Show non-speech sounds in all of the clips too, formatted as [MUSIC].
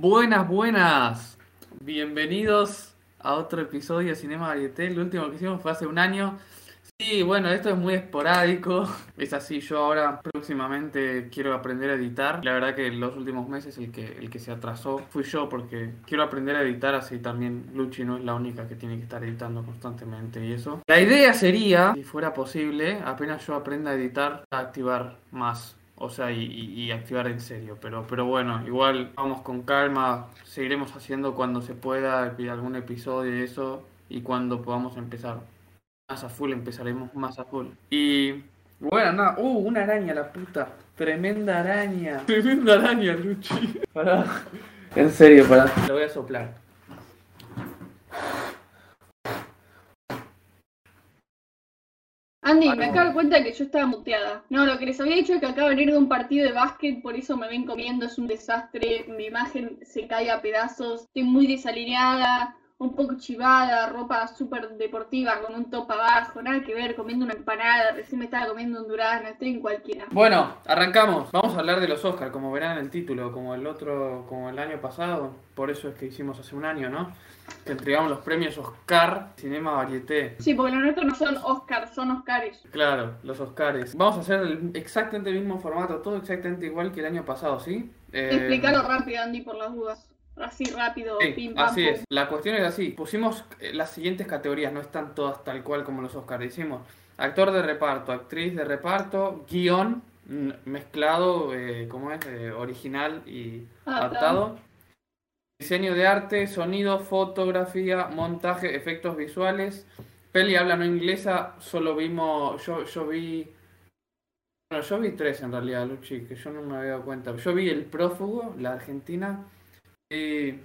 Buenas, buenas. Bienvenidos a otro episodio de Cinema Varieté. El último que hicimos fue hace un año. Sí, bueno, esto es muy esporádico. Es así, yo ahora próximamente quiero aprender a editar. La verdad que los últimos meses el que, el que se atrasó fui yo porque quiero aprender a editar así también Luchi no es la única que tiene que estar editando constantemente y eso. La idea sería, si fuera posible, apenas yo aprenda a editar, activar más o sea, y, y, activar en serio. Pero, pero bueno, igual vamos con calma, seguiremos haciendo cuando se pueda algún episodio y eso, y cuando podamos empezar más a full, empezaremos más a full. Y bueno, nada, uh, una araña, la puta. Tremenda araña. [LAUGHS] Tremenda araña, Luchi. Pará. En serio, pará. Lo voy a soplar. Andy, me acabo de cuenta que yo estaba muteada. No, lo que les había dicho es que acabo de venir de un partido de básquet, por eso me ven comiendo, es un desastre. Mi imagen se cae a pedazos, estoy muy desalineada, un poco chivada, ropa súper deportiva con un top abajo, nada que ver, comiendo una empanada, recién me estaba comiendo un durazno, estoy en cualquiera. Bueno, arrancamos. Vamos a hablar de los Oscars, como verán en el título, como el otro, como el año pasado, por eso es que hicimos hace un año, ¿no? Que entregamos los premios Oscar Cinema Varieté. Sí, porque los nuestros no son Oscars, son Oscars. Claro, los Oscars. Vamos a hacer exactamente el mismo formato, todo exactamente igual que el año pasado, ¿sí? Eh... Explícalo rápido, Andy, por las dudas así rápido, pim, pam, Así es. La cuestión es así. Pusimos eh, las siguientes categorías, no están todas tal cual como los Oscars. Hicimos actor de reparto, actriz de reparto, guion mezclado, eh, ¿cómo es? Eh, original y adaptado. Diseño de arte, sonido, fotografía, montaje, efectos visuales. Peli habla no inglesa, solo vimos, yo, yo vi... Bueno, yo vi tres en realidad, Luchi, que yo no me había dado cuenta. Yo vi El Prófugo, la Argentina, Vi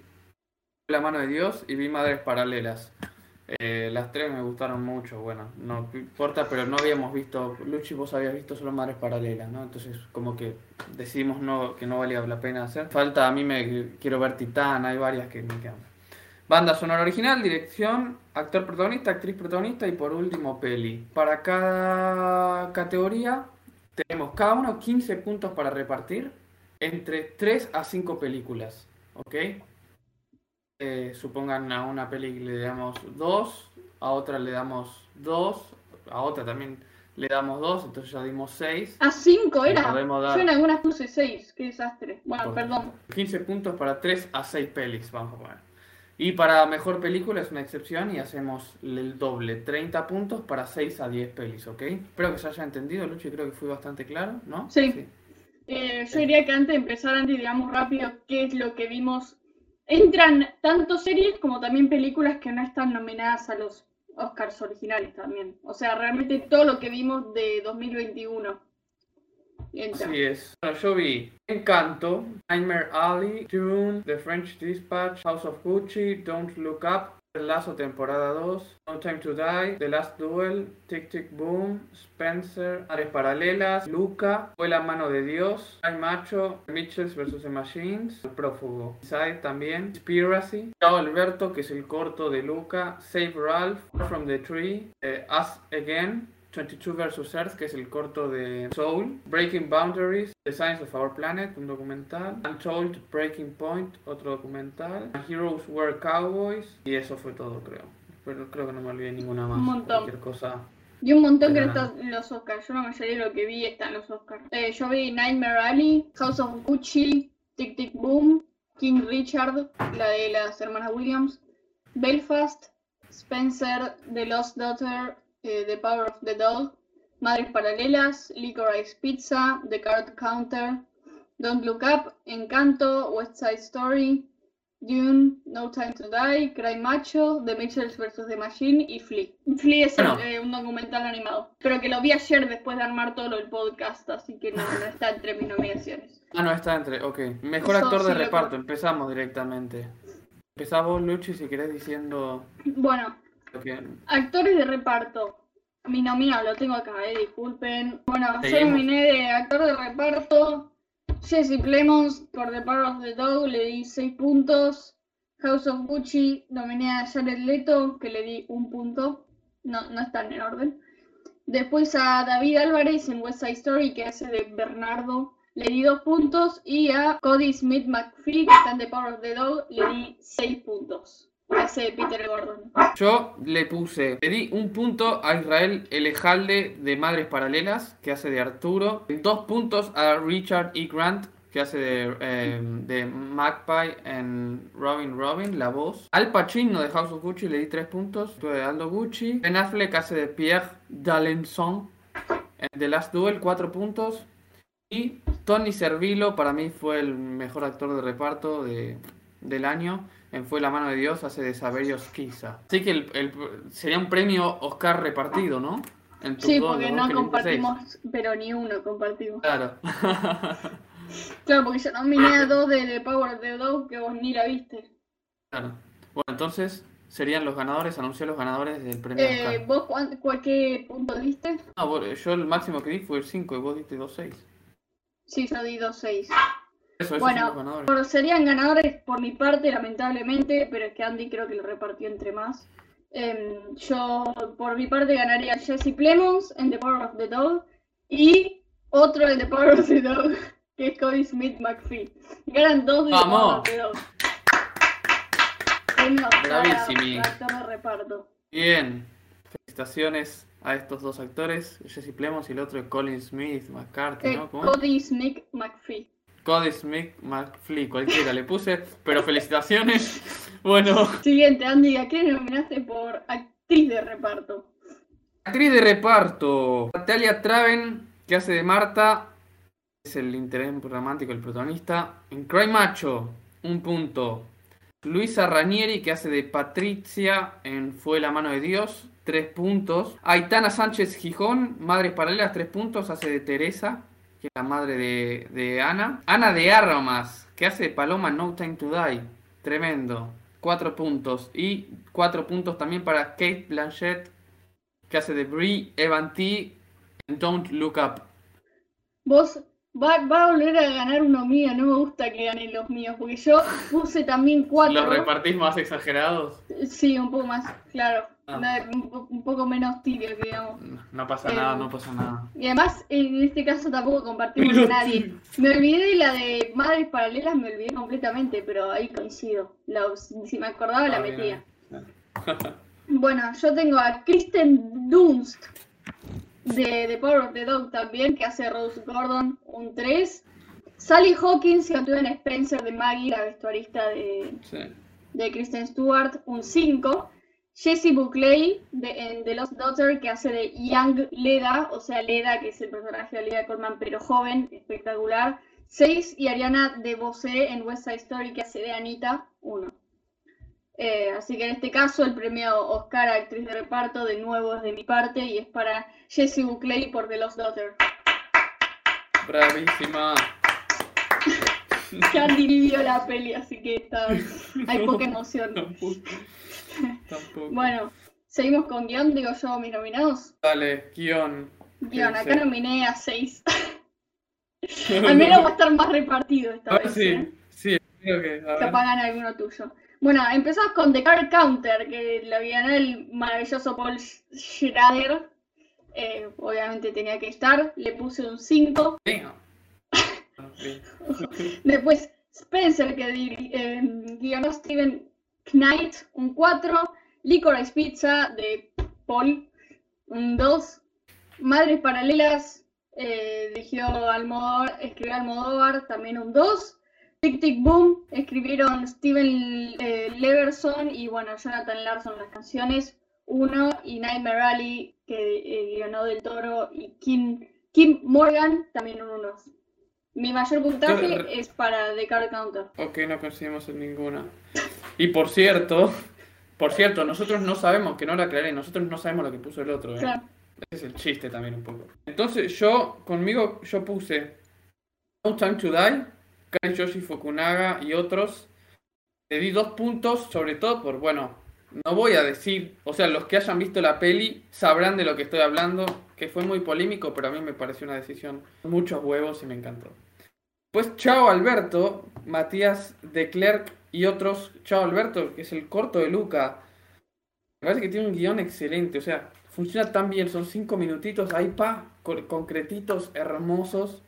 La mano de Dios y vi Madres Paralelas. Eh, las tres me gustaron mucho, bueno, no importa, pero no habíamos visto, Luchi vos habías visto solo Madres Paralelas, ¿no? Entonces como que decidimos no, que no valía la pena hacer. Falta, a mí me quiero ver Titán, hay varias que me quedan. Banda sonora original, dirección, actor protagonista, actriz protagonista y por último peli. Para cada categoría tenemos cada uno 15 puntos para repartir entre 3 a 5 películas. ¿Ok? Eh, supongan a una peli le damos 2, a otra le damos 2, a otra también le damos 2, entonces ya dimos 6. A 5 era. Yo en algunas puse 6, qué desastre. Bueno, perdón. 15 puntos para 3 a 6 pelis, vamos a poner. Y para mejor película es una excepción y hacemos el doble, 30 puntos para 6 a 10 pelis, ¿ok? Espero que se haya entendido, Lucho, creo que fui bastante claro, ¿no? sí. Eh, yo diría que antes de empezar, antes digamos rápido qué es lo que vimos. Entran tanto series como también películas que no están nominadas a los Oscars originales también. O sea, realmente todo lo que vimos de 2021. Así es. yo vi Encanto, Nightmare Alley, Dune, The French Dispatch, House of Gucci, Don't Look Up, Lazo temporada 2, No Time to Die, The Last Duel, Tick Tick Boom, Spencer, Ares Paralelas, Luca, Fue la mano de Dios, Hay Macho, Mitchells vs. The Machines, El Prófugo, Inside también, Conspiracy, Chao Alberto, que es el corto de Luca, Save Ralph, From the Tree, eh, Us Again, 22 vs. Earth, que es el corto de Soul, Breaking Boundaries, The Science of Our Planet, un documental, Untold Breaking Point, otro documental, Heroes Were Cowboys, y eso fue todo, creo. Pero creo que no me olvidé ninguna más. Un montón. Cualquier cosa. Y un montón que está en los Oscars. Yo la mayoría de lo que vi está en los Oscars. Eh, yo vi Nightmare Alley, House of Gucci, Tic Tic Boom, King Richard, la de las hermanas Williams, Belfast, Spencer, The Lost Daughter, eh, the Power of the Dog, Madres Paralelas, Licorice Pizza, The Card Counter, Don't Look Up, Encanto, West Side Story, Dune, No Time to Die, Cry Macho, The Mitchells vs. The Machine y Flea. Flea es eh, un documental animado, pero que lo vi ayer después de armar todo el podcast, así que no, está entre mis nominaciones. [LAUGHS] Ah, no está entre, ok. Mejor actor de reparto, empezamos directamente. Empezamos, Luchi, si querés diciendo... Bueno, Actores de reparto. Mi nominado lo tengo acá, eh, disculpen. Bueno, yo nominé de actor de reparto. Jesse Plemons por The Power of the Dog, le di 6 puntos. House of Gucci nominé a Jared Leto, que le di un punto. No, no están en orden. Después a David Álvarez en West Side Story, que hace de Bernardo, le di 2 puntos y a Cody Smith McPhee, que está en The Power of the Dog, le di 6 puntos. Peter Gordon. Yo le puse, le di un punto a Israel Elejalde de Madres Paralelas, que hace de Arturo. Dos puntos a Richard E. Grant, que hace de, eh, de Magpie en Robin Robin, la voz. Al Pacino de House of Gucci le di tres puntos. Tuve de Aldo Gucci. Ben Affleck hace de Pierre D'Alençon en The Last Duel, cuatro puntos. Y Tony Servilo para mí fue el mejor actor de reparto de, del año. En Fue la mano de Dios hace de Saverio Esquiza. Así que el, el- sería un premio Oscar repartido, ¿no? En Sí, dos, porque no compartimos, pero ni uno compartimos. Claro. [LAUGHS] Claro, porque yo nominé a dos de The Power of the Dog que vos ni la viste. claro. Bueno, entonces serían los ganadores, anuncié los ganadores del premio Eh, Oscar. ¿Vos cuán- cuál, qué punto diste? No, yo el máximo que di fue el 5 y vos diste 2.6. Sí, yo di 2-6. Eso, Bueno, ganadores. Serían ganadores por mi parte, lamentablemente, pero es que Andy creo que lo repartió entre más. Em, yo, por mi parte, ganaría Jesse Plemons en The Power of the Dog y otro en The Power of the Dog, [LAUGHS] que es Cody Smith McPhee. Ganan dos de The. Power of the Dog. Actor de reparto. Bien. Felicitaciones a estos dos actores, Jesse Plemons y el otro Colin Smith, McCarthy, Eh, ¿no? Cody Smith McPhee. Cody Smith, McFly, cualquiera le puse, pero felicitaciones. Bueno, Siguiente, Andy, ¿a qué nominaste por actriz de reparto? actriz de reparto. Natalia Traven, que hace de Marta, es el interés romántico, el protagonista. En Cry Macho, un punto. Luisa Ranieri, que hace de Patricia en Fue la mano de Dios, tres puntos. Aitana Sánchez Gijón, Madres Paralelas, tres puntos, hace de Teresa, que es la madre de, de Ana. Ana de Armas, que hace de Paloma No Time to Die, tremendo, cuatro puntos. Y cuatro puntos también para Kate Blanchett, que hace de Brie Evan T. Don't Look Up. Vos va, va a volver a ganar uno mío, no me gusta que ganen los míos, porque yo puse también cuatro. ¿Los repartís más exagerados? Sí, un poco más, claro. Ah. Una- un, po- un poco menos tibio, que digamos. No, no pasa Eh, nada, no pasa nada. Y además, en este caso tampoco compartimos a nadie. Me olvidé de la de Madres Paralelas, me olvidé completamente, pero ahí coincido. La- si me acordaba, la Ah, metía. bien. [LAUGHS] Bueno, yo tengo a Kristen Dunst de The Power of the Dog también, que hace Rose Gordon, un 3. Sally Hawkins, actúa en Spencer de Maggie, la vestuarista de, Sí. de Kristen Stewart, un 5. Jessie Buckley de, en The Lost Daughter, que hace de Young Leda, o sea, Leda, que es el personaje de Olivia Colman, pero joven, espectacular. 6. Y Ariana de Bosé en West Side Story, que hace de Anita, 1. Eh, así que en este caso el premio Oscar a actriz de reparto de nuevo es de mi parte y es para Jessie Buckley por The Lost Daughter. Bravísima. Candy vio la peli, así que está, hay No, poca emoción. Tampoco. Tampoco. Bueno, seguimos con guion, digo yo, mis nominados. Dale, guion. Guión, acá nominé a 6. [LAUGHS] Al menos va a estar más repartido esta Ah, vez. sí, ¿eh? sí, creo que. A. Capaz gana alguno tuyo. Bueno, empezamos con The Card Counter, que lo ganó el maravilloso Paul Schrader. Eh, obviamente tenía que estar, le puse un 5. Damn. Después Spencer, que eh, guionó Steven Knight, un 4. Licorice Pizza, de Paul, un 2. Madres Paralelas, eh, dirigió Almodóvar, escribió Almodóvar, también un 2. Tic Tic Boom, escribieron Steven eh, Leverson y bueno, Jonathan Larson las canciones, 1. Y Nightmare Alley, que eh, guionó Del Toro, y Kim, Kim Morgan, también un 1. Mi mayor puntaje es para The Card Counter. Ok, no coincidimos en ninguna. Y por cierto, por cierto, nosotros no sabemos, que no lo aclaré, nosotros no sabemos lo que puso el otro, ¿eh? Claro. Ese es el chiste también un poco. Entonces yo, conmigo, yo puse No Time to Die, Kari Yoshi Fukunaga y otros. Le di dos puntos, sobre todo por, bueno, no voy a decir, o sea, los que hayan visto la peli sabrán de lo que estoy hablando, fue muy polémico, pero a mí me pareció una decisión muchos huevos y me encantó. Pues Chao Alberto, Matías de Klerk y otros, Chao Alberto, que es el corto de Luca. Me parece que tiene un guion excelente, o sea, funciona tan bien, son cinco minutitos ahí, pa, con- concretitos, hermosos.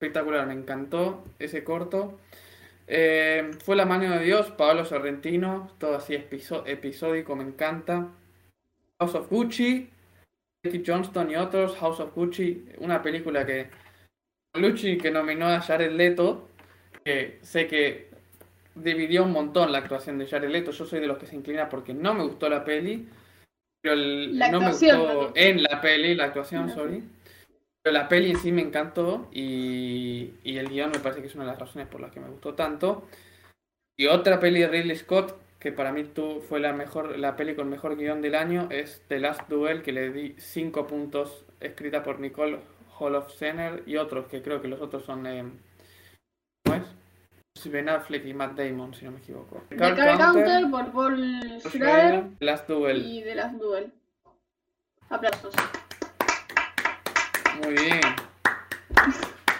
espectacular, me encantó ese corto. Eh, fue La mano de Dios, Pablo Sorrentino, todo así episódico, me encanta. House of Gucci, Becky Johnston y otros, House of Gucci, una película que Lucci que nominó a Jared Leto, que sé que dividió un montón la actuación de Jared Leto, yo soy de los que se inclina porque no me gustó la peli, pero no me gustó en la peli, la actuación, sorry. Pero la peli en sí me encantó y, y, el guion me parece que es una de las razones por las que me gustó tanto. Y otra peli de Ridley Scott, que para mí tú fue la mejor la peli con mejor guion del año, es The Last Duel, que le di 5 puntos, escrita por Nicole Hall of Center y otros, que creo que los otros son... Eh, ¿Cómo es? Ben Affleck y Matt Damon, si no me equivoco. The Car, Counter, por Paul Schrader The Last Duel. y The Last Duel. Aplausos. Muy bien.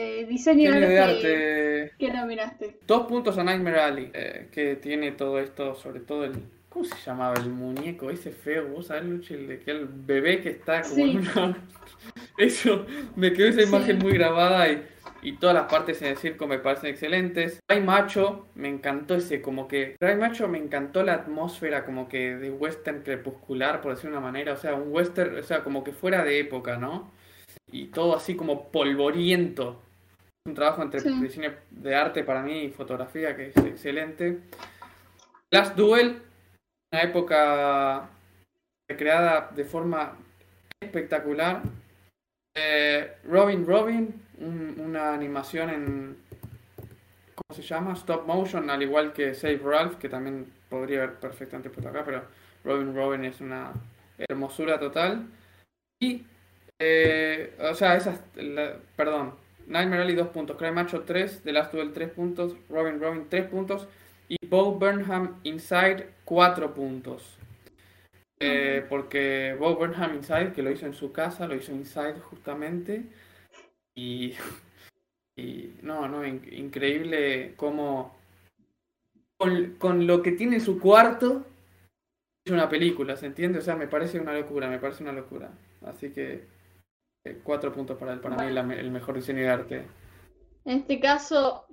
Eh, diseño, de arte. ¿Qué nominaste? Dos puntos a Nightmare Alley, eh, que tiene todo esto, sobre todo el. ¿Cómo se llamaba el muñeco ese feo? ¿Vos sabés, Luchi? El, de el bebé que está como en una. [LAUGHS] Eso, me quedó esa imagen muy grabada y, y, todas las partes en el circo me parecen excelentes. Cry Macho, me encantó ese, como que. Cry Macho me encantó la atmósfera, como que de western crepuscular, por decir una manera. O sea, un western, o sea, como que fuera de época, ¿no? y todo así como polvoriento. Un trabajo entre diseño de arte para mí y fotografía que es excelente. Last Duel, una época creada de forma espectacular. Eh, Robin Robin, una animación en. ¿Cómo se llama? Stop motion, al igual que Save Ralph, que también podría haber perfectamente puesto acá, pero Robin Robin es una hermosura total. Y eh, o sea, esas. perdón. Nightmare Alley 2 puntos. Cry Macho 3. The Last Duel 3 puntos. Robin Robin 3 puntos. Y Bo Burnham Inside 4 puntos. Eh, porque Bo Burnham Inside, que lo hizo en su casa, lo hizo Inside justamente. Y. Y. No, no, increíble cómo. Con, con lo que tiene su cuarto. Es una película, ¿se entiende? O sea, me parece una locura, me parece una locura. Así que cuatro puntos para él, para mí el mejor diseño de arte. En este caso,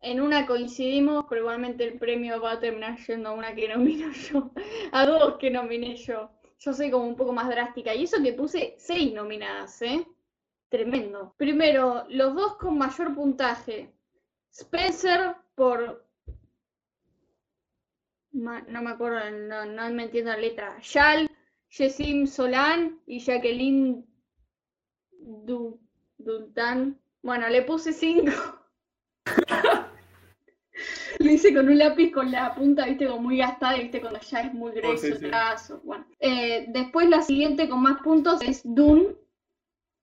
en una coincidimos, pero igualmente el premio va a terminar yendo a una que nomino [LAUGHS] yo, a dos que nominé yo. Yo soy como un poco más drástica. Y eso que puse seis nominadas, ¿eh? Tremendo. Primero, los dos con mayor puntaje. Spencer por... No me acuerdo, no, no me entiendo la letra. Shal, Jessim Solán y Jacqueline Du, Bueno, le puse 5. [LAUGHS] Lo hice con un lápiz con la punta, viste, como muy gastada, viste, cuando ya es muy oh, grueso el trazo. Bueno. Eh, después la siguiente con más puntos es Dune,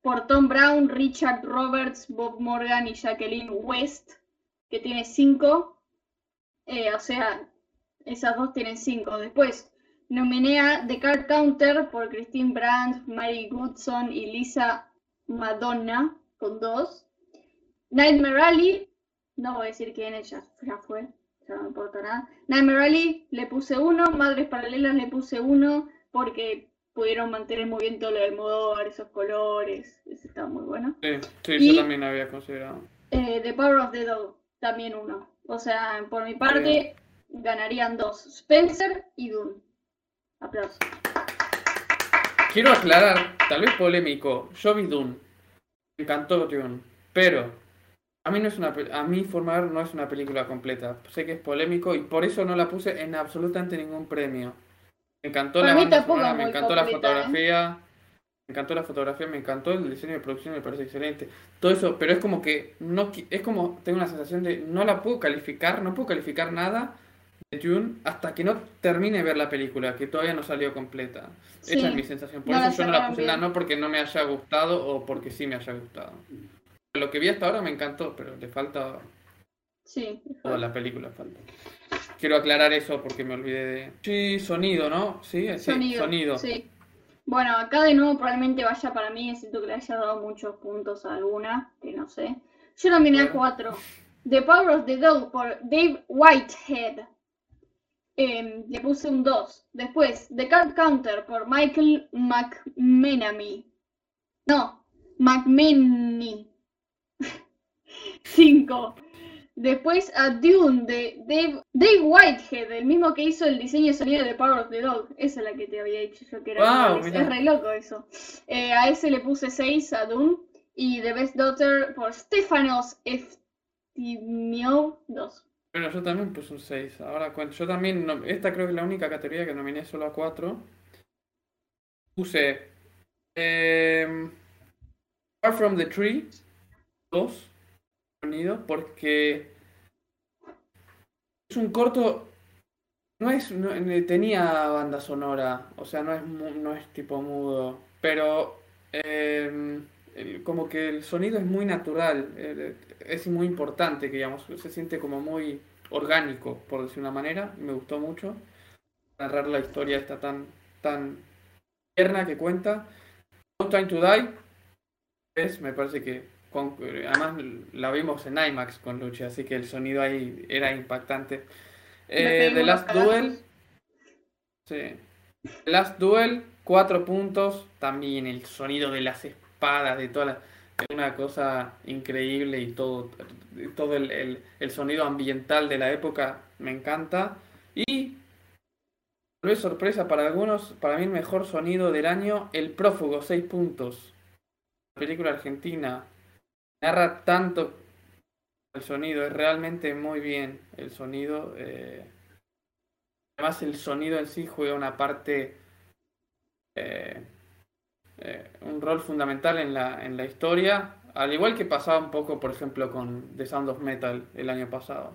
por Tom Brown, Richard Roberts, Bob Morgan y Jacqueline West, que tiene 5. Eh, o sea, esas dos tienen 5. Después, nominé a The Card Counter por Christine Brandt, Mary Goodson y Lisa Madonna con dos. Nightmare Rally, no voy a decir quién es, ya, fue, ya no me importa nada. Nightmare Rally le puse uno, Madres Paralelas le puse uno porque pudieron mantener muy bien todo lo del modo, esos colores, eso estaba muy bueno. Sí, sí yo también había considerado. Eh, the Power of the Dog, también uno. O sea, por mi parte, ganarían dos, Spencer y Dune. Aplausos. Quiero aclarar, tal vez polémico, yo vi Dune. Me encantó Dune. Pero a mí no es una a mí Formar no es una película completa. Sé que es polémico y por eso no la puse en absolutamente ningún premio. Me encantó la banda me encantó la ¿eh? fotografía. Me encantó la fotografía, me encantó el diseño de producción, me parece excelente. Todo eso, pero es como que no es como tengo una sensación de no la puedo calificar, no puedo calificar nada June hasta que no termine de ver la película, que todavía no salió completa. Esa es mi sensación. Por eso yo no la puse nada, no porque no me haya gustado o porque sí me haya gustado. Lo que vi hasta ahora me encantó, pero le falta. Sí. Toda la película falta. Quiero aclarar eso porque me olvidé de. Sí, sonido, ¿no? Sí, sonido. sonido. Sí. Bueno, acá de nuevo probablemente vaya para mí, siento que le haya dado muchos puntos a alguna, que no sé. Yo nominé a cuatro. The Power of the Dog por Dave Whitehead. Em, le puse un 2. Después, The Card Counter por Michael McMenamy. No, McMenamy. 5. [LAUGHS] Después a Dune de Dave, Dave, Whitehead, el mismo que hizo el diseño de sonido de Power of the Dog. Esa es la que te había dicho yo que era. Wow, es, re loco eso. Eh, a ese le puse 6 a Dune. Y The Best Daughter por Stefanos Eftimiou 2. Bueno, yo también puse un 6. Ahora cuento. Yo también. esta creo que es la única categoría que nominé solo a 4. Puse. Eh, Far from the Tree 2 sonido porque es un corto no es no, tenía banda sonora o sea no es no es tipo mudo pero em, como que el sonido es muy natural eh, es muy importante que digamos se siente como muy orgánico por decir una manera me gustó mucho narrar la historia esta tan tan tierna que cuenta No Time to Die es me parece que además la vimos en IMAX con Luchi, así que el sonido ahí era impactante. Eh, The Last Duel. Sí. The Last Duel, cuatro puntos. También el sonido de las espadas, de todas las. Una cosa increíble y todo, todo el, el, sonido ambiental de la época me encanta. Y tal vez sorpresa para algunos, para mí el mejor sonido del año, El Prófugo, seis puntos. Película argentina, narra tanto el sonido, es realmente muy bien el sonido. Eh, además el sonido en sí juega una parte, eh, eh, un rol fundamental en la, en la historia, al igual que pasaba un poco, por ejemplo, con The Sound of Metal el año pasado.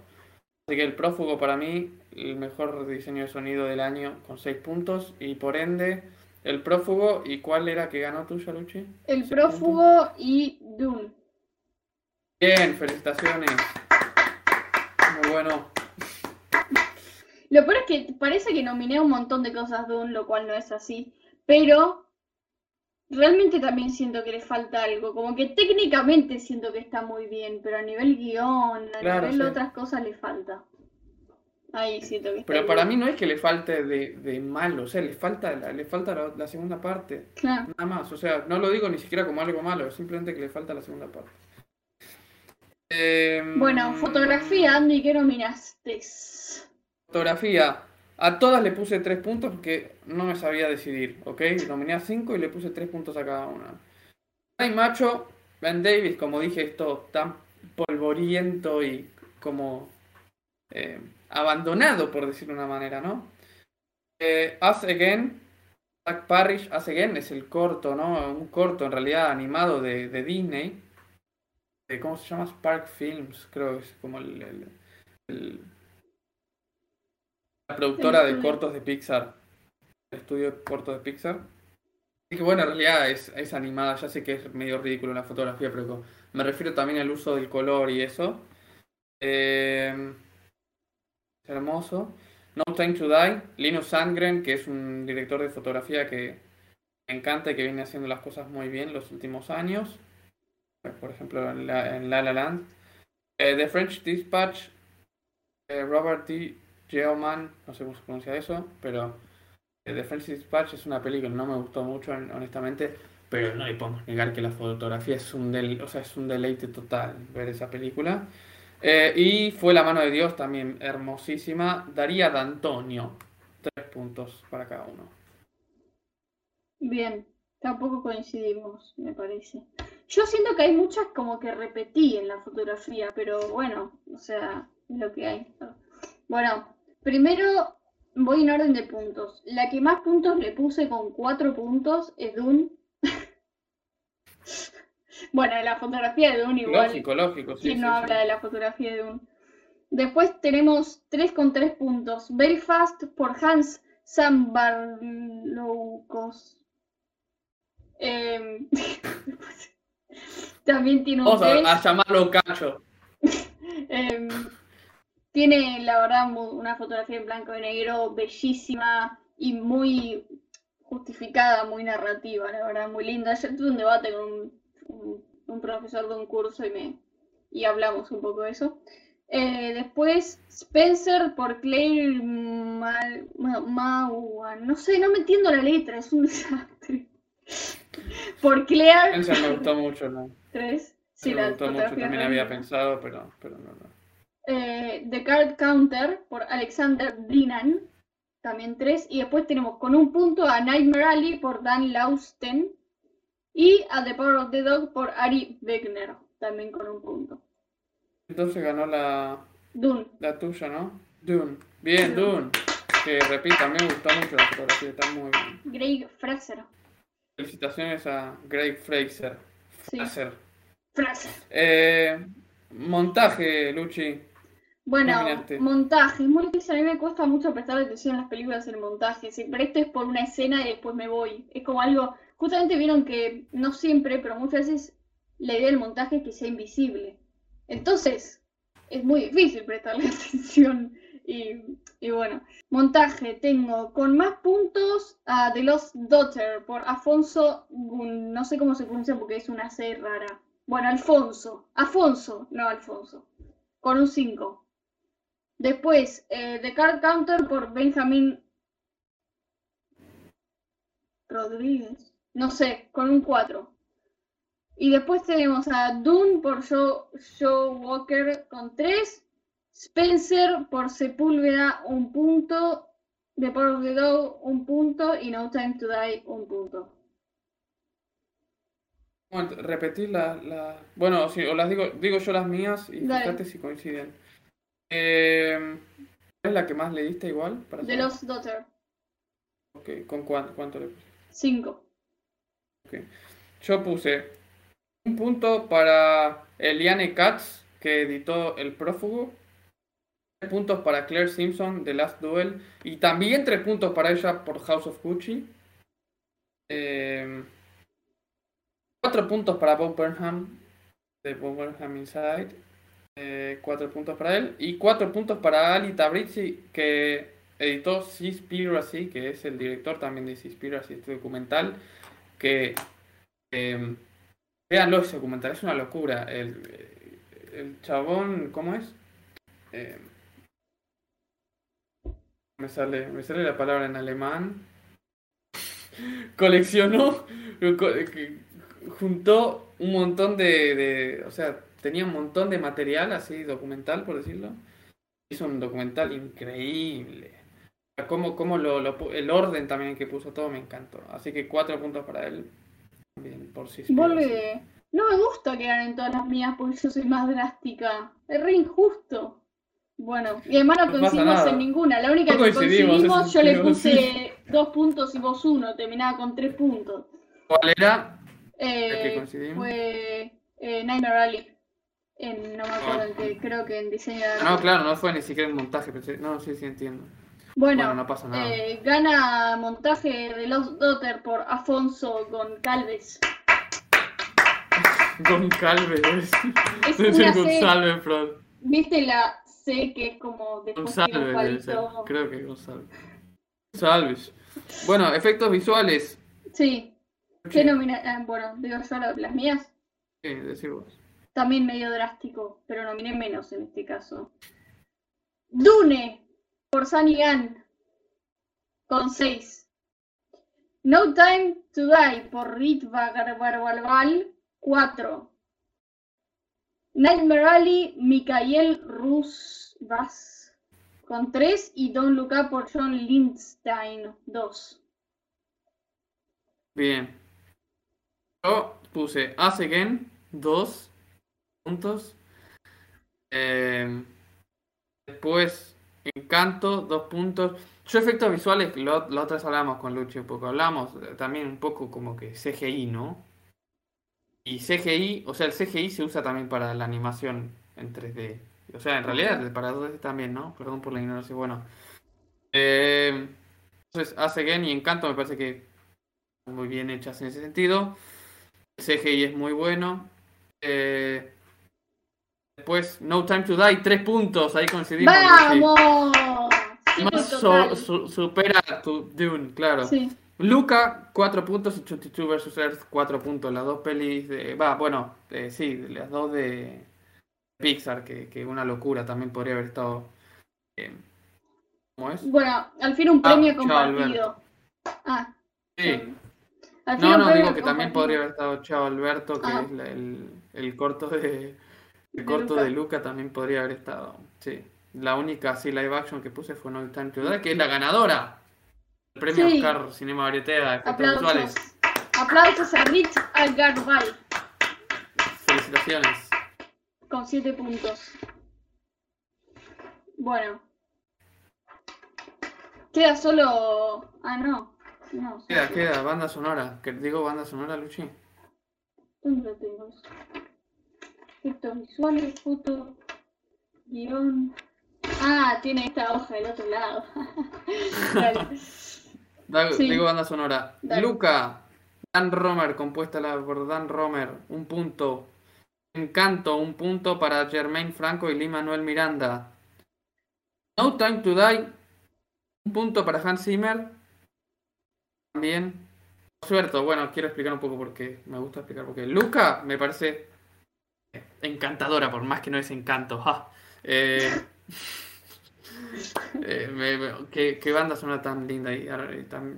Así que el prófugo para mí, el mejor diseño de sonido del año con 6 puntos y por ende el prófugo y cuál era que ganó tú, Shaluchi? El prófugo y Dune. Bien, felicitaciones. Muy bueno. Lo peor es que parece que nominé un montón de cosas un, lo cual no es así. Pero realmente también siento que le falta algo. Como que técnicamente siento que está muy bien, pero a nivel guion, a nivel de otras cosas le falta. Ahí siento que está Pero para mí no es que le falte de, de malo, o sea, le falta, le falta la, segunda parte. Claro. Nada más, o sea, no lo digo ni siquiera como algo malo, simplemente que le falta la segunda parte. Em, bueno, fotografía, Andy, ¿qué nominaste? Fotografía. A todas le puse tres puntos porque no me sabía decidir, ¿ok? Nominé a cinco y le puse tres puntos a cada una. Hay macho, Ben Davis, como dije, esto tan polvoriento y como eh, abandonado, por decirlo de una manera, ¿no? Eh, Again, Jack Parrish, Us Again es el corto, ¿no? Un corto en realidad animado de, de Disney ¿Cómo se llama? Spark Films, creo que es como el, la productora de cortos de Pixar. El estudio de cortos de Pixar. Así que bueno, en realidad es, es, animada, ya sé que es medio ridículo la fotografía, pero me refiero también al uso del color y eso. Eh, es hermoso. No Time to Die, Linus Sandgren, que es un director de fotografía que me encanta y que viene haciendo las cosas muy bien los últimos años por ejemplo en La, en la, Land. Eh, The French Dispatch, eh, Robert D. Geoman, no sé cómo se pronuncia eso, pero eh, The French Dispatch es una película que no me gustó mucho, honestamente, pero no podemos negar que la fotografía es un, del, o sea, es un deleite total ver esa película. y fue La mano de Dios también hermosísima. Daría D'Antonio, tres puntos para cada uno. Bien, tampoco coincidimos, me parece. Yo siento que hay muchas como que repetí en la fotografía, pero bueno, o sea, es lo que hay. Bueno, primero voy en orden de puntos. La que más puntos le puse con cuatro puntos es Dune. [LAUGHS] bueno, la fotografía de Dune igual. Lógico, lógico, sí. ¿Quién no habla de la fotografía de Dune? Después tenemos tres con tres puntos. Belfast por Hans Zambarloukos. Eh... [LAUGHS] También tiene un Vamos a, llamarlo Cacho. Tiene, la verdad, una fotografía en blanco y negro bellísima y muy justificada, muy narrativa, la verdad, muy linda. Ayer tuve un debate con un, profesor de un curso y, me, y hablamos un poco de eso. Eh, después, Spencer por Claire Mal, No sé, no me entiendo la letra, es un [LAUGHS] desastre. Por Claire. Esa me gustó mucho, ¿no? Tres. Sí, me la gustó mucho, también había pensado, pero, pero no, no. Eh, The Card Counter por Alexander Dinan, también tres. Y después tenemos con un punto a Nightmare Alley por Dan Lausten. Y a The Power of the Dog por Ari Wegner, también con un punto. Entonces ganó la, Dune. la tuya, ¿no? Dune. Bien, Dune. Que repita, me gustó mucho la fotografía, está muy bien. Greg Fraser. Felicitaciones a Greg Fraser. Sí, Fraser. Fraser. Eh, montaje, Luchi. Bueno, montaje. Es muy difícil. A mí me cuesta mucho prestar atención a las películas en el montaje. Sí, pero esto es por una escena y después me voy. Es como algo. Justamente vieron que no siempre, pero muchas veces la idea del montaje es que sea invisible. Entonces, es muy difícil prestarle [LAUGHS] atención. Y, y bueno, montaje. Tengo con más puntos a The Lost Daughter por Afonso. Gun- No sé cómo se pronuncia porque es una C rara. Bueno, Alfonso. Afonso, no Alfonso. Con un 5. Después, eh, The Card Counter por Benjamin Rodríguez. No sé, con un 4. Y después tenemos a Dune por Joe, Joe Walker con 3. Spencer por Sepúlveda, un punto. The Power of the Dog, un punto. Y No Time to Die, un punto. Repetir las... La... Bueno, si, o las digo, digo yo las mías y fíjate si coinciden. Eh, ¿cuál es la que más le diste igual? Para The? Lost Daughter, Ok, ¿Con cuánto, cuánto le puse? 5. Yo puse un punto para Eliane Katz, que editó El Prófugo. Tres puntos para Claire Simpson, The Last Duel. Y también tres puntos para ella por House of Gucci. Eh, cuatro puntos para Bob Burnham, de Bob Burnham Inside. Eh, cuatro puntos para él. Y cuatro puntos para Ali Tabrizi, que editó Seaspiracy, que es el director también de Seaspiracy, este documental. Que eh, véanlo ese documental, es una locura. El, el chabón, ¿cómo es? Eh, me sale, me sale la palabra en alemán. [LAUGHS] Coleccionó, juntó un montón de, de, o sea, tenía un montón de material así documental, por decirlo. Hizo un documental increíble. Cómo, cómo lo, lo el orden también que puso todo me encantó. Así que cuatro puntos para él. Bien, por si Vuelve. No me gusta que ganen todas las mías porque yo soy más drástica. Es re injusto. Bueno, y además no No coincidimos en ninguna. La única No que coincidimos, yo le puse [LAUGHS] dos puntos y vos uno. Terminaba con tres puntos. ¿Cuál era? Eh, ¿El que coincidimos? fue eh, Nightmare Alley. En, no me acuerdo en qué, creo que en diseño de arte. No, claro, no fue ni siquiera en montaje. Pensé, no, sí, sí entiendo. Bueno, Bueno, no pasa nada. eh, gana montaje de Los Daughter por Afonso Goncalves. [LAUGHS] Goncalves. Es una. González, Fran. ¿Viste la C que es como un González? Creo que González. González. Bueno, efectos visuales. Sí. ¿Qué nomina? ah, bueno, digo yo la- las mías. Sí, decir vos. También medio drástico, pero nominé menos en este caso. Dune por Sunny Gunn con 6. No Time to Die por Rit Barbalbal 4. Nightmare Alley, Mikael Rusbas con 3 y Don't Look Up por John Lindstein 2. Bien. Yo puse As Again, dos puntos. Eh, después Encanto, dos puntos. Yo efectos visuales, lo- la otra hablamos con Luchi un poco, hablamos eh, también un poco como que CGI, ¿no? Y CGI, o sea, el CGI se usa también para la animación en 3D. O sea, en realidad para 2D también, ¿no? Perdón por la ignorancia. Bueno. Eh, entonces, As Again y Encanto me parece que muy bien hechas en ese sentido. CGI es muy bueno. Eh, después, No Time to Die, tres puntos, ahí coincidimos. ¡Vamos! Siete Más total. su- su- supera tu Dune, claro. Sí. Luca, 4 puntos y 22 vs Earth, 4 puntos. Las dos pelis de. Va, bueno, eh, sí, las dos de Pixar, que, que una locura también podría haber estado. eh, ¿Cómo es? Bueno, al fin un Ah, premio chao, compartido. Ah, Sí, no, no, digo que también podría haber estado Chao Alberto, que ah. es el, el, corto de el corto de Luca también podría haber estado. Sí. La única así live action que puse fue No Time to Die, que es la ganadora del premio Oscar Cinema Varieté de efectos visuales. Aplausos a Rich Algarbay. Felicitaciones. Con 7 puntos. Bueno. Queda solo. Ah, no. no queda, queda, banda sonora. ¿Qué digo banda sonora, Luchi? ¿Dónde lo tengo? Efectos visuales, foto, guion. Ah, tiene esta hoja del otro lado. [LAUGHS] Digo banda sonora. Luca, Dan Romer, compuesta por Dan Romer, un punto. Encanto, un punto para Germain Franco y Lee Manuel Miranda. No Time to Die, un punto para Hans Zimmer. También. Suerte, bueno, quiero explicar un poco porque me gusta explicar porque Luca me parece encantadora, por más que no es encanto. Eh, [LAUGHS] eh, ¿qué, banda suena tan linda y,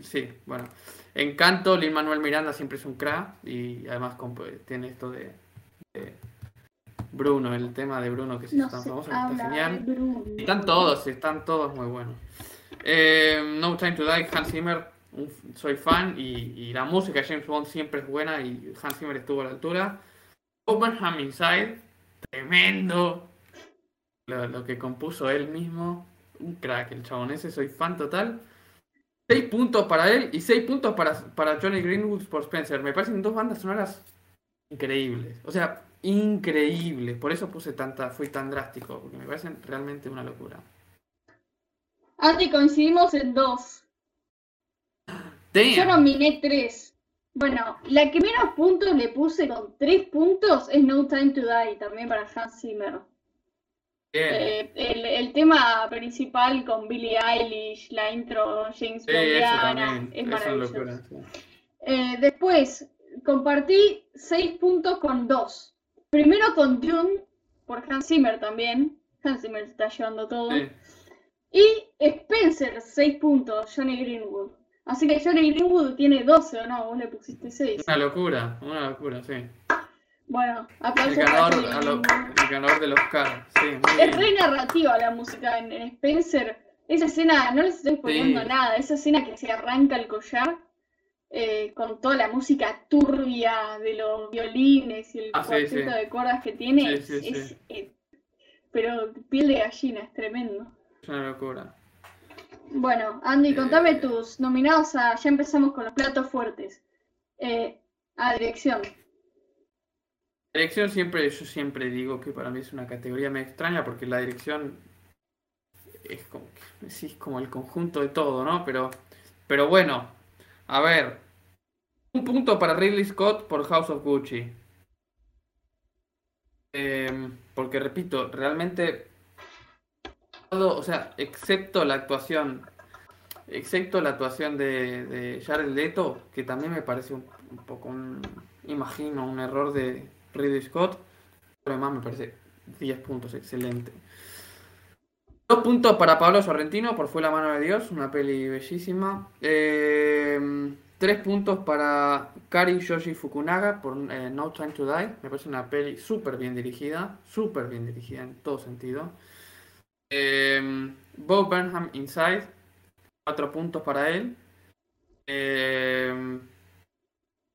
sí, bueno. Encanto, Lin Manuel Miranda siempre es un crack y además tiene esto de, Bruno, el tema de Bruno que sí es tan famoso, está genial. Están todos, están todos muy buenos. Eh, no Time to Die, Hans Zimmer, soy fan y, la música de James Bond siempre es buena y Hans Zimmer estuvo a la altura. Openham Inside, tremendo. Lo, que compuso él mismo, un crack el chabón ese, soy fan total. 6 puntos para él y 6 puntos para, para Johnny Greenwood por Spencer. Me parecen dos bandas sonoras increíbles. O sea, increíbles. Por eso puse tanta, fui tan drástico, porque me parecen realmente una locura. Andy, coincidimos en dos. Yo nominé tres. Bueno, la que menos puntos le puse con tres puntos es No Time to Die, también para Hans Zimmer. Eh, el, tema principal con Billie Eilish, la intro James sí, es maravilloso. Eh, después, compartí seis puntos con dos. Primero con Dune, por Hans Zimmer también. Hans Zimmer está llevando todo. Y Spencer, seis puntos, Johnny Greenwood. Así que Johnny Greenwood tiene 12 o no, vos le pusiste 6. Una locura, una locura, sí. Bueno, aplausos el ganador, el ganador del Oscar, sí. es re narrativa la música en, Spencer. Esa escena, no les estoy poniendo nada, esa escena que se arranca el collar eh, con toda la música turbia de los violines y el ah, cuarteto de cuerdas que tiene, es, eh, pero piel de gallina, es tremendo. Es una locura. Bueno, Andy, contame tus nominados a. Ya empezamos con los platos fuertes. Eh, a dirección. Dirección siempre, yo siempre digo que para mí es una categoría me extraña porque la dirección es como, es como el conjunto de todo, ¿no? Pero, pero bueno, a ver, un punto para Ridley Scott por House of Gucci. Em, porque repito, realmente o sea, excepto la actuación, excepto la actuación de, de Jared Leto, que también me parece un, poco, un, imagino, un error de Ridley Scott, pero además me parece 10 puntos, excelente. Dos puntos para Pablo Sorrentino por Fue la mano de Dios, una peli bellísima. Eh, tres puntos para Kari Yoshi Fukunaga por eh, No Time to Die. Me parece una peli súper bien dirigida, súper bien dirigida en todo sentido. Eh, Bob Burnham Inside, cuatro puntos para él. Eh,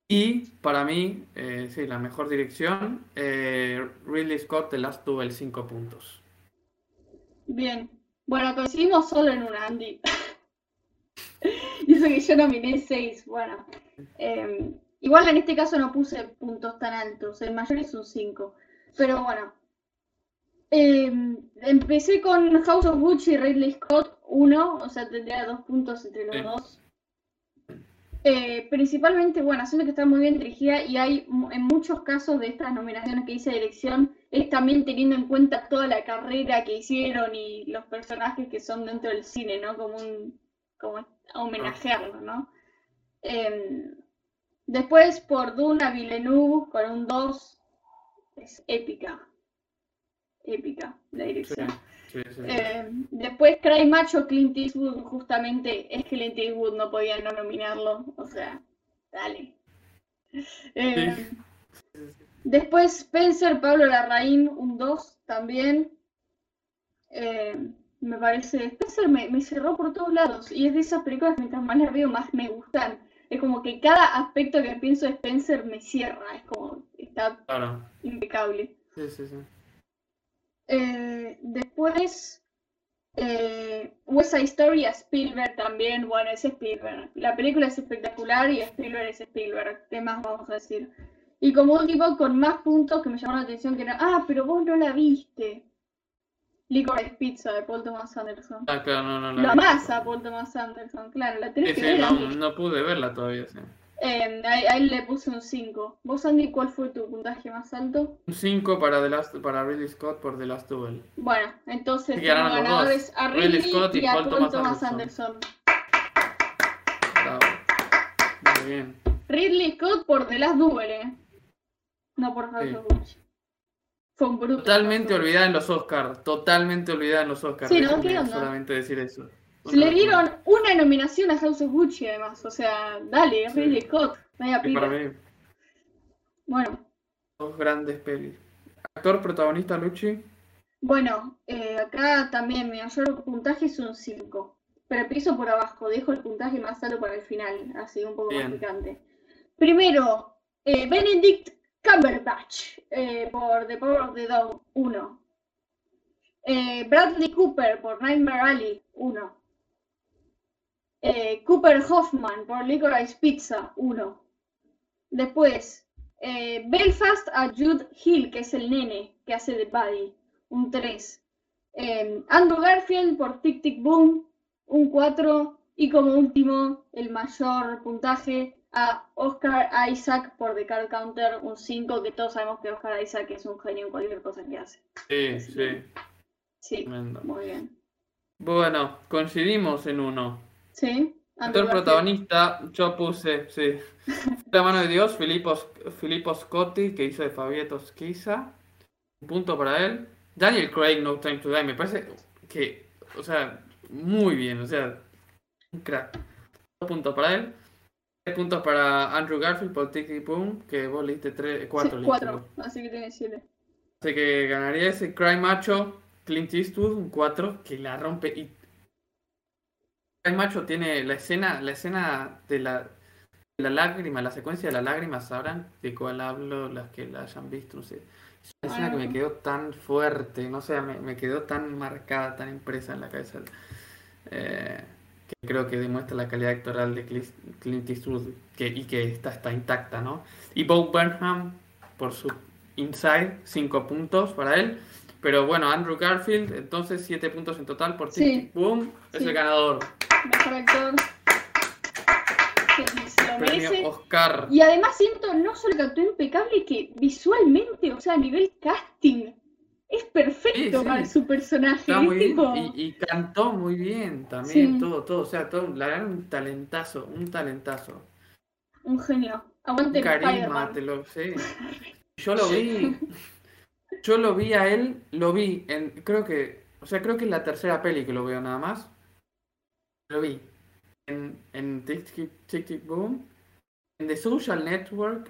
y para mí, eh, sí, la mejor dirección, eh, Ridley Scott, The Last Duel, cinco puntos. Bien. Bueno, coincidimos solo en un Andy. [LAUGHS] Dice que yo nominé seis. Bueno. Em, igual en este caso no puse puntos tan altos. El mayor es un 5. Pero bueno, Em, empecé con House of Gucci y Ridley Scott, uno, o sea, tendría dos puntos entre los dos. Eh, principalmente, bueno, siento que está muy bien dirigida y hay en muchos casos de estas nominaciones que hice de dirección, es también teniendo en cuenta toda la carrera que hicieron y los personajes que son dentro del cine, ¿no? Como un, como homenajearlo, ¿no? Em, después, por Duna Villeneuve, con un 2, es épica épica la dirección. Eh, después Cry Macho, Clint Eastwood, justamente es que Clint Eastwood no podía no nominarlo, o sea, dale. Eh, después Spencer, Pablo Larraín, un 2 también. Eh, me parece, Spencer me, me, cerró por todos lados y es de esas películas que mientras más las veo más me gustan. Es como que cada aspecto que pienso de Spencer me cierra, es como, está impecable. Sí, sí, sí. Eh, después, eh, West Side Story a Spielberg también, bueno, es Spielberg. La película es espectacular y Spielberg es Spielberg, ¿qué más vamos a decir? Y como último, con más puntos que me llamaron la atención, que era, ah, pero vos no la viste. Licorice Pizza de Paul Thomas Anderson. Ah, claro, no, no. La, la masa Paul Thomas Anderson, claro, la tenés que ver. No, no, pude verla todavía, sí. Eh, a, él le puse un 5. ¿Vos, Andy, cuál fue tu puntaje más alto? Un 5 para, The Last, para Ridley Scott por The Last Duel. Bueno, entonces los ganadores a Ridley, Scott y, a Paul, Thomas, Thomas Anderson. Bravo. Muy bien. Ridley Scott por The Last Duel, ¿eh? No por House sí. Fue un bruto. Totalmente olvidada en los Oscars. Totalmente olvidada en los Oscars. Sí, ¿no? ¿Qué onda? Solamente decir eso. Se le dieron una nominación a House of Gucci, además. O sea, dale, sí. Ridley Scott. Vaya sí, para mí. Bueno. Dos grandes pelis. ¿Actor protagonista, Luchi? Bueno, eh, acá también mi mayor puntaje es un 5. Pero empiezo por abajo. Dejo el puntaje más alto para el final. Así, un poco Bien. más picante. Primero, eh, Benedict Cumberbatch eh, por The Power of the Dog 1. Eh, Bradley Cooper por Nightmare Alley 1. Eh, Cooper Hoffman por Licorice Pizza 1. Después, eh, Belfast a Jude Hill, que es el nene que hace de Buddy, un 3. Eh, Andrew Garfield por Tic Tic Boom, un 4. Y como último, el mayor puntaje a Oscar Isaac por The Card Counter, un 5, que todos sabemos que Oscar Isaac es un genio en cualquier cosa que hace. Sí, sí. Sí, muy bien. Bueno, coincidimos en uno. Sí. Actor protagonista, yo puse, sí. [LAUGHS] La mano de Dios, Filippo, Filippo Scotti, que hizo de Fabieto Schisa. Un punto para él. Daniel Craig, No Time to Die, me parece que, o sea, muy bien, o sea, un crack. Dos puntos para él. Tres puntos para Andrew Garfield por Tiki Boom, que vos leíste tres, cuatro. Sí, cuatro, así que tiene siete. Así que ganaría ese Cry Macho, Clint Eastwood, un 4, que la rompe. Y el macho tiene la escena, la escena de la, de la lágrima, la secuencia de la lágrima, sabrán de cuál hablo, las que la hayan visto, no sé. Es una escena que me quedó tan fuerte, no sé, me, me quedó tan marcada, tan impresa en la cabeza. Eh, que creo que demuestra la calidad actoral de Clint Eastwood que, y que está, está intacta, ¿no? Y Bo Burnham, por su Inside, 5 puntos para él. Pero bueno, Andrew Garfield, entonces 7 puntos en total por Sí. Boom, es el ganador. Mejor actor. Que se lo Premio merece. Oscar. Y además siento no solo que actuó impecable, que visualmente, o sea, a nivel casting, es perfecto Sí, para su personaje. Está es muy bien. Y, y cantó muy bien también, todo, todo. O sea, todo, la verdad, un talentazo, un talentazo. Un genio. Aguante Un carisma, te lo sé. [LAUGHS] Yo lo vi. [LAUGHS] Yo lo vi a él, lo vi en, creo que, o sea, creo que es la tercera peli que lo veo nada más. Lo vi en, en Tic Tic Tic Tic Boom, en The Social Network,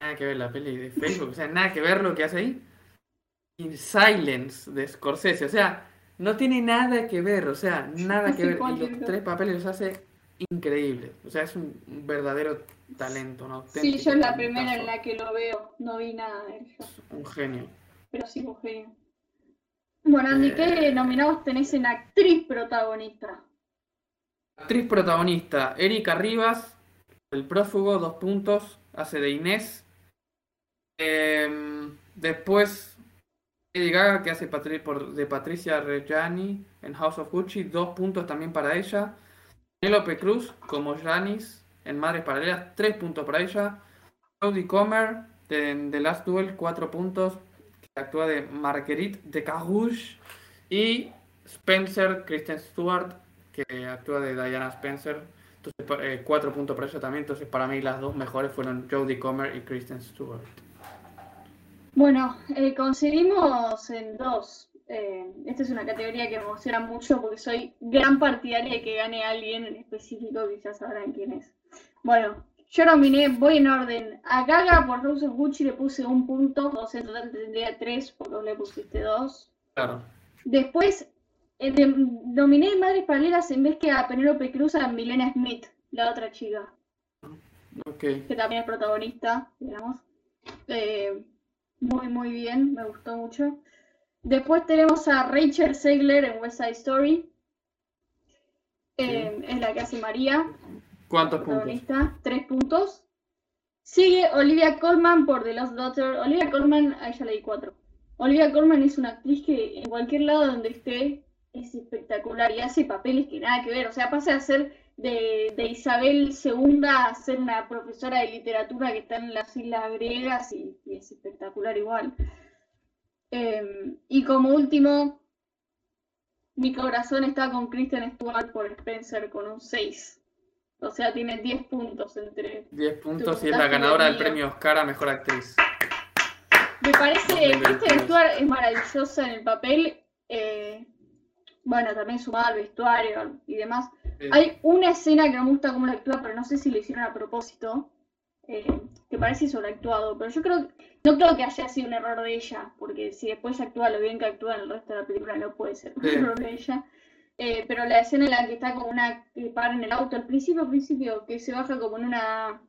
nada que ver la peli de Facebook, o sea, nada que ver lo que hace ahí. Y Silence de Scorsese, o sea, no tiene nada que ver, o sea, nada que ver. Y los tres papeles los hace increíble, o sea, es un verdadero talento, un Sí, auténtico yo es la primera en la que lo veo. No vi nada de él. Un genio. Pero sí, un genio. Bueno, Andy, Eh. ¿qué nominados tenés en actriz protagonista? Actriz protagonista, Erika Rivas, el prófugo, dos puntos, hace de Inés. Em, después, Lady Gaga, que hace de Patricia Reggiani en House of Gucci, dos puntos también para ella. Penélope Cruz, como Janis en Madres Paralelas, tres puntos para ella. Jodie Comer, de The Last Duel, cuatro puntos, que actúa de Marguerite de Carouge. Y Spencer, Kristen Stewart, que actúa de Diana Spencer. Entonces, eh, puntos para ella también. Entonces, para mí, las dos mejores fueron Jodie Comer y Kristen Stewart. Bueno, eh, coincidimos en dos. Eh, esta es una categoría que me emociona mucho porque soy gran partidaria de que gane alguien en específico, ya sabrán quién es. Bueno, yo nominé, voy en orden. A Gaga por of Gucci le puse un punto, o sea, en total tendría tres, porque le pusiste dos. Claro. Después, eh, de- nominé Madres Paralelas en vez que a Penélope Cruz a Milena Smith, la otra chica, Ok. que también es protagonista, digamos. Eh, muy, muy bien, me gustó mucho. Después tenemos a Rachel Segler en West Side Story. Eh, Es la que hace María, ¿Cuántos puntos? tres puntos. Sigue Olivia Colman por The Lost Daughter. Olivia Colman, a ella le di cuatro. Olivia Colman es una actriz que en cualquier lado donde esté es espectacular y hace papeles que nada que ver. O sea, pasa a ser de, de Isabel II a ser una profesora de literatura que está en las islas griegas y, es espectacular igual. Eh, y como último, mi corazón está con Kristen Stewart por Spencer con un 6. O sea, tiene 10 puntos entre. 10 puntos y es la ganadora del premio Oscar a Mejor Actriz. Me parece, 2022. Kristen Stewart es maravillosa en el papel. eh, bueno, también sumada al vestuario y demás. Sí. Hay una escena que no me gusta cómo la actúa, pero no sé si lo hicieron a propósito. eh, que parece sobreactuado, pero yo creo no creo que haya sido un error de ella, porque si después actúa lo bien que actúa en el resto de la película no puede ser un Sí. error de ella. Eh, pero la escena en la que está como una que para en el auto al principio, al principio, que se baja como en una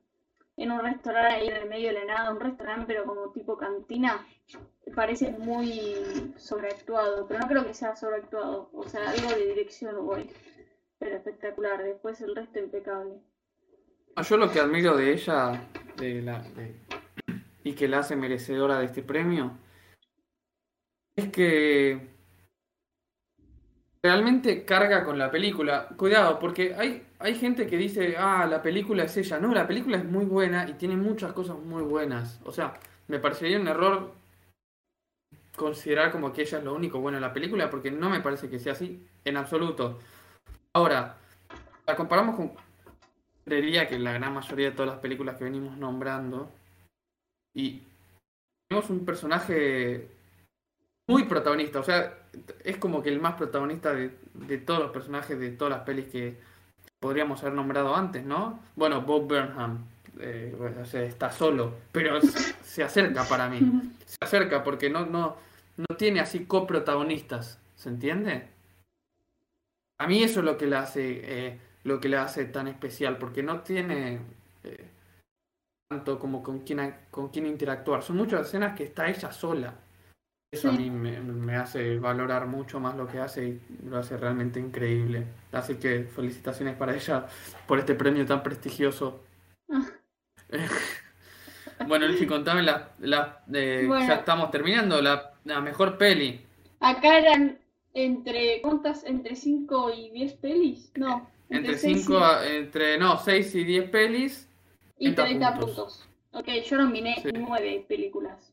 en un restaurante ahí en el medio de la nada, un restaurante pero como tipo cantina, parece muy sobreactuado, pero no creo que sea sobreactuado, o sea, algo de dirección voy, pero espectacular, después el resto impecable. Ah, Yo lo que admiro de ella de la, y que la hace merecedora de este premio es que realmente carga con la película. Cuidado, porque hay, hay gente que dice, ah, la película es ella. No, la película es muy buena y tiene muchas cosas muy buenas. O sea, me parecería un error considerar como que ella es lo único bueno en la película, porque no me parece que sea así en absoluto. Ahora, la comparamos con creería que la gran mayoría de todas las películas que venimos nombrando y tenemos un personaje muy protagonista, o sea, es como que el más protagonista de, de todos los personajes de todas las pelis que podríamos haber nombrado antes, ¿no? Bueno, Bob Burnham, eh, está solo, pero se acerca para mí, se acerca porque no, no, no tiene así coprotagonistas, ¿se entiende? A mí eso es lo que le hace, eh, lo que le hace tan especial, porque no tiene eh, tanto como con quién, con quién interactuar. Son muchas escenas que está ella sola. Eso a mí me, me hace valorar mucho más lo que hace y lo hace realmente increíble. Así que felicitaciones para ella por este premio tan prestigioso. Ah. [LAUGHS] bueno, Luchi, contame la, la eh, Bueno. ya estamos terminando, la, la mejor peli. Acá eran entre, ¿cuántas? ¿Entre 5 y 10 pelis? No, Entre seis 5 entre no, 6 y 10 pelis. y, y 30 30 puntos. puntos. Ok, yo nominé Sí. 9 películas.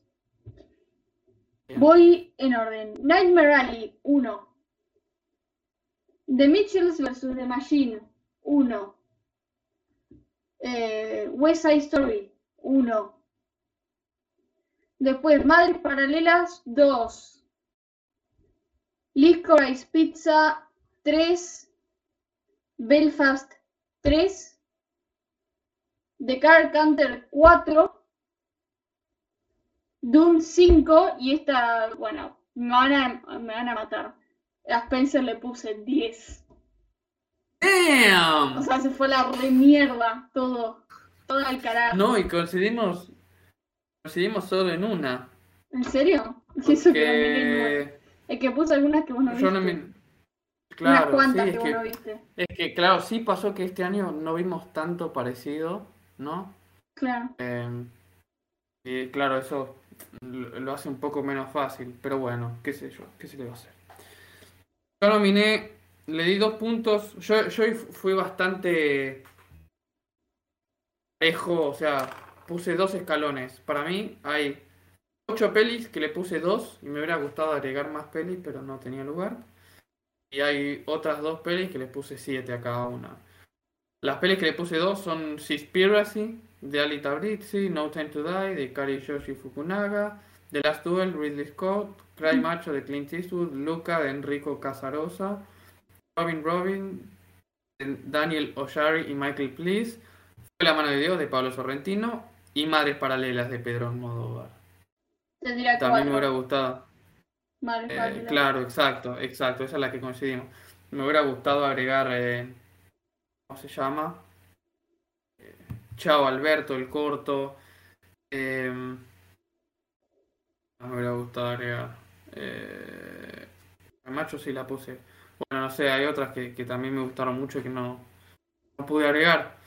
Voy en orden. Nightmare Alley, 1. The Mitchells vs. The Machine, 1. Eh, West Side Story, 1. Después, Madres Paralelas, 2. Licorice Pizza, 3. Belfast, 3. The Car Counter, 4. Doom 5 y esta, bueno, me van a, me van a matar. A Spencer le puse 10. O ¡Damn! sea, se fue la re mierda todo. Todo al carajo. No, y coincidimos. Coincidimos solo en una. ¿En serio? Sí, [LAUGHS] eso que Es que puse algunas que vos no yo viste. no me. Unas Claro, cuantas sí, que es vos no viste. es que, claro, sí pasó que este año no vimos tanto parecido, ¿no? Claro. Eh, y claro, eso lo hace un poco menos fácil, pero bueno, qué sé yo, qué se le va a hacer. Yo nominé, le di dos puntos, yo, yo fui bastante parejo, o sea, puse dos escalones. Para mí hay ocho pelis que le puse dos y me hubiera gustado agregar más pelis, pero no tenía lugar. Y hay otras dos pelis que le puse siete a cada una. Las pelis que le puse dos son Seaspiracy, de Ali Tabrizi, No Time to Die, de Kari Yoshi Fukunaga, The Last Duel, Ridley Scott, Cry Macho, de Clint Eastwood, Luca, de Enrico Casarosa, Robin Robin, de Daniel Oshari y Michael Please, La mano de Dios de Pablo Sorrentino y Madres Paralelas de Pedro Almodóvar. También me hubiera gustado. Eh, claro, exacto, exacto, esa es la que coincidimos. Me hubiera gustado agregar, eh, ¿cómo se llama? Eh, Chao Alberto, el corto. me hubiera gustado agregar. el macho sí la puse. Bueno, no sé, hay otras que, también me gustaron mucho y que no, no pude agregar.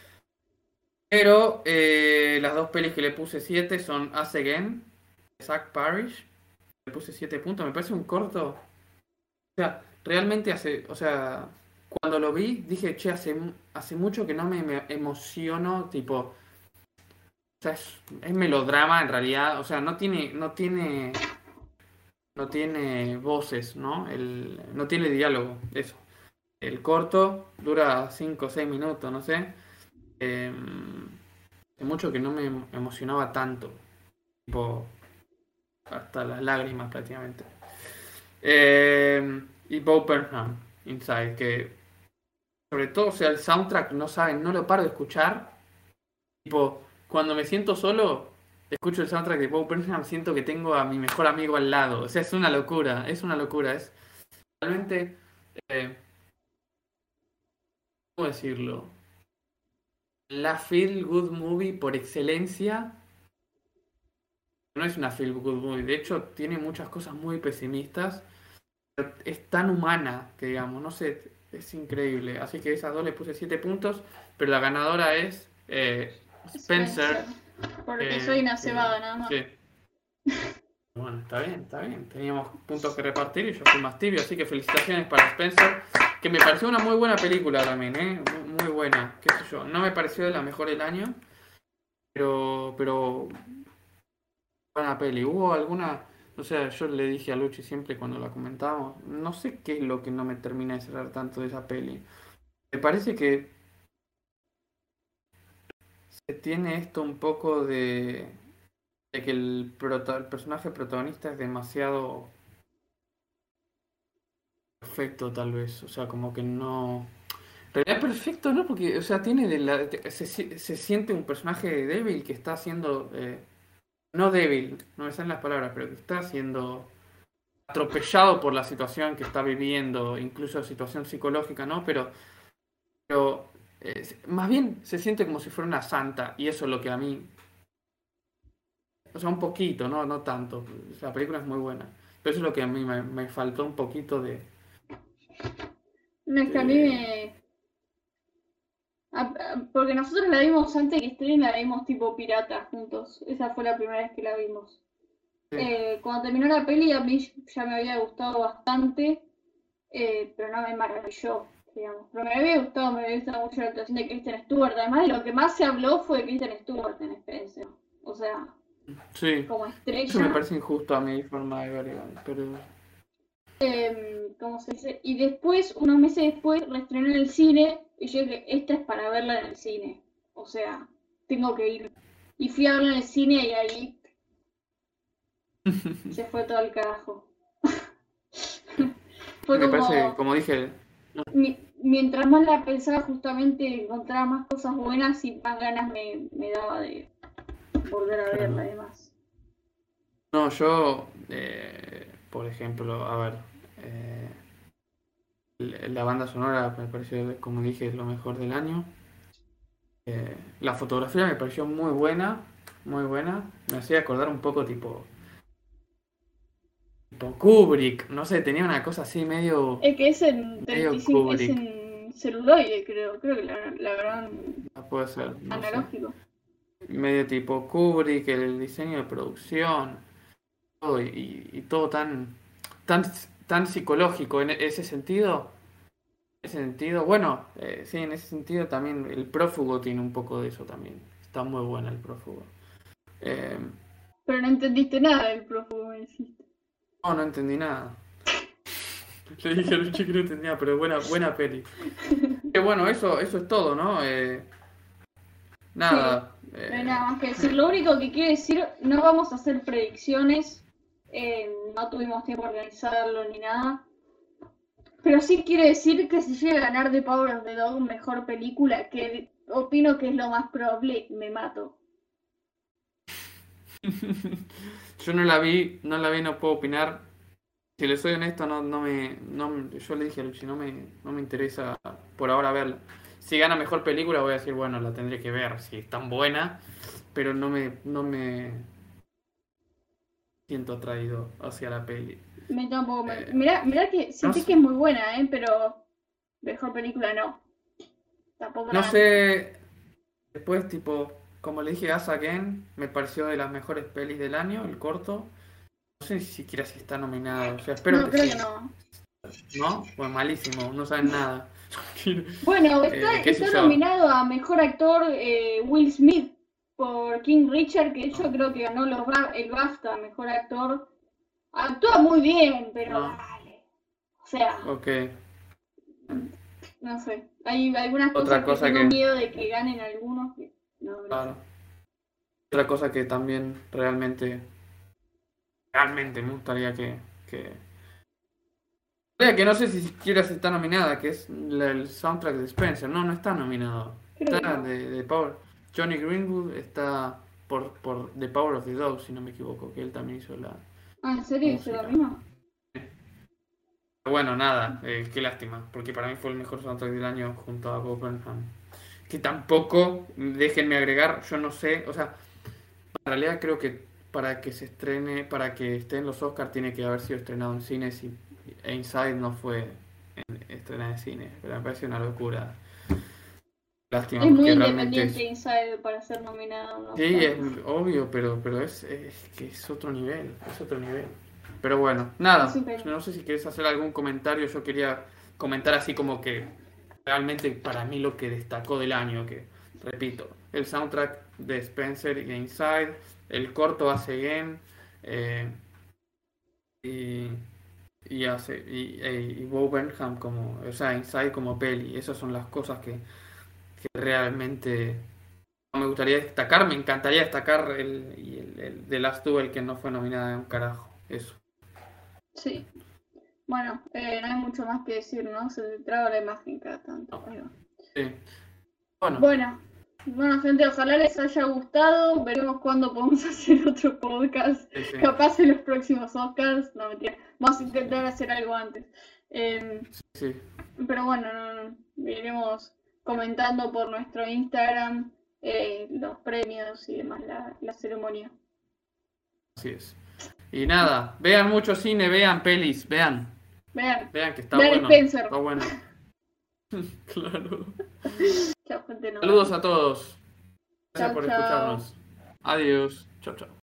Pero las dos pelis que le puse 7 son As Again, Zach Parrish le puse 7 puntos, me parece un corto. O sea, realmente hace, o sea, cuando lo vi dije, che, hace, hace mucho que no me, emociono, tipo, o sea, es, melodrama en realidad, o sea, no tiene, no tiene, no tiene voces, ¿no? El, no tiene diálogo, eso. El corto dura 5 o 6 minutos, no sé. Em, hace mucho que no me emocionaba tanto. Tipo, hasta las lágrimas prácticamente. Eh, y Bo Burnham, Inside, que sobre todo, o sea, el soundtrack, no saben, no lo paro de escuchar. Tipo, cuando me siento solo, escucho el soundtrack de Bo Burnham, siento que tengo a mi mejor amigo al lado. O sea, es una locura, es una locura. Es realmente, eh, ¿cómo decirlo? La feel good movie por excelencia no es una feel good movie. De hecho, tiene muchas cosas muy pesimistas. es tan humana que, digamos, no sé, es increíble. Así que esas dos le puse 7 puntos. Pero la ganadora es eh, Spencer. Porque eh, soy una cebada nada más. Sí. [LAUGHS] Bueno, está bien, está bien. Teníamos puntos que repartir y yo fui más tibio. Así que felicitaciones para Spencer. Que me pareció una muy buena película también, ¿eh? Muy buena, qué sé yo. No me pareció de la mejor del año. Pero, pero buena peli. ¿Hubo alguna, o sea, yo le dije a Luchi siempre cuando la comentábamos, no sé qué es lo que no me termina de cerrar tanto de esa peli. Me parece que se tiene esto un poco de, de que el, personaje protagonista es demasiado perfecto tal vez, o sea, como que no... En realidad perfecto, ¿no? Porque, o sea, tiene de la, se, se, siente un personaje débil que está haciendo eh, no débil, no me salen las palabras, pero que está siendo atropellado por la situación que está viviendo, incluso situación psicológica, ¿no? Pero, pero eh, más bien se siente como si fuera una santa, y eso es lo que a mí. O sea, un poquito, no, no tanto. La película es muy buena. Pero eso es lo que a mí me, faltó un poquito de. Es que a mí me, porque nosotros la vimos antes que estrenen, la vimos tipo pirata juntos. Esa fue la primera vez que la vimos. Eh, cuando terminó la peli a mí ya me había gustado bastante, eh, pero no me maravilló, digamos. Pero me había gustado, me había gustado mucho la actuación de Kristen Stewart. Además, lo que más se habló fue de Kristen Stewart en Spencer. O sea, como estrella. Eso me parece injusto a mi forma de ver, pero... Eh, ¿Cómo se dice? Y después, unos meses después, reestrenó en el cine y yo dije, esta es para verla en el cine. O sea, tengo que ir. Y fui a verla en el cine y ahí [LAUGHS] se fue todo el carajo. [LAUGHS] fue Me como, parece, como dije... mientras más la pensaba, justamente encontraba más cosas buenas y más ganas me, me daba de volver a verla además. No, yo, eh, por ejemplo, a ver, eh, la banda sonora me pareció, como dije, lo mejor del año. Eh, la fotografía me pareció muy buena, muy buena. Me hacía acordar un poco tipo. Tipo Kubrick, no sé, tenía una cosa así medio. Es que es en, 35, es en celuloide, creo. Creo que la, la gran. Ah, puede ser. analógico. Medio tipo Kubrick, el diseño de producción. Todo, y, y todo tan, tan tan psicológico en ese sentido. En ese sentido, bueno, eh, sí, en ese sentido también el prófugo tiene un poco de eso también. Está muy bueno el prófugo. Eh, Pero no entendiste nada del prófugo, me dijiste. No, no entendí nada. [LAUGHS] Le dije a Luchi que no entendía, pero buena, buena peli. Que [LAUGHS] bueno, eso, eso es todo, ¿no? Eh, nada. no hay nada más que decir. Lo único que quiero decir, no vamos a hacer predicciones eh, no tuvimos tiempo de organizarlo ni nada. Pero sí quiere decir que si llega a ganar The Power of the Dog mejor película, que opino que es lo más probable, me mato. [LAUGHS] Yo no la vi, no la vi, no puedo opinar. Si le soy honesto, no, no me, no, yo le dije a Luchi, no me, no me interesa por ahora verla. Si gana mejor película voy a decir, bueno, la tendré que ver, si es tan buena, pero no me, no me siento atraído hacia la peli. Me tampoco. me- Eh, mirá, mirá que sentí sé. que es muy buena, ¿eh? Pero mejor película no. Tampoco No sé, después tipo, como le dije, As Again me pareció de las mejores pelis del año, el corto. No sé siquiera si está nominado, o sea, espero No, que creo sí. que no. ¿No? Pues malísimo, no saben nada. [LAUGHS] Bueno, está, Eh, está yo. nominado a mejor actor eh, Will Smith por King Richard, que yo creo que ganó los, el BAFTA, mejor actor. Actúa muy bien, pero No. O sea, Ok, no sé. Hay algunas Otra cosas cosa que tengo que- miedo de que ganen algunos. que no, claro. Otra cosa que también realmente, realmente me gustaría que, que, que no sé si siquiera si está nominada, que es el soundtrack de Spencer. No, no está nominado. Creo Está no. de, de Power. Johnny Greenwood está por, por The Power of the Dog, si no me equivoco, que él también hizo la... Ah, ¿en serio? ¿Hizo mismo? Bueno, nada, eh, qué lástima, porque para mí fue el mejor soundtrack del año junto a Bob Burnham. Que tampoco, déjenme agregar, yo no sé, o sea, en realidad creo que para que se estrene, para que esté en los Oscars tiene que haber sido estrenado en cines y Inside no fue en, estrenada en cine, pero me parece una locura. Lástima, Es muy independiente es- Inside para ser nominado. ¿no? Sí, es obvio, pero, pero es, es que es otro nivel, es otro nivel. Pero bueno, nada, no sé si quieres hacer algún comentario, yo quería comentar así como que realmente para mí lo que destacó del año, que repito, el soundtrack de Spencer y Inside, el corto Hace Again, eh, y, y, hace, y, y Bo Burnham como, o sea, Inside como peli, esas son las cosas que, que realmente me gustaría destacar, me encantaría destacar el, y el, el The Last Duel que no fue nominada en un carajo, eso. Sí. Bueno, eh, no hay mucho más que decir, ¿no? Se traba la imagen cada tanto. Sí. Bueno, Bueno, bueno, gente, ojalá les haya gustado. Veremos cuándo podemos [LAUGHS] hacer otro podcast. sí, sí. Capaz en los próximos Oscars. No, mentira. Vamos a intentar hacer algo antes. Eh, sí. pero bueno, no, no, iremos comentando por nuestro Instagram eh, los premios y demás, la, la ceremonia. Así es. Y nada, vean mucho cine, vean pelis, vean, Vean, vean que está Vean bueno. Spencer. Está bueno. [LAUGHS] claro. gente. Saludos a todos. Gracias por escucharnos. Adiós. Chao, chao.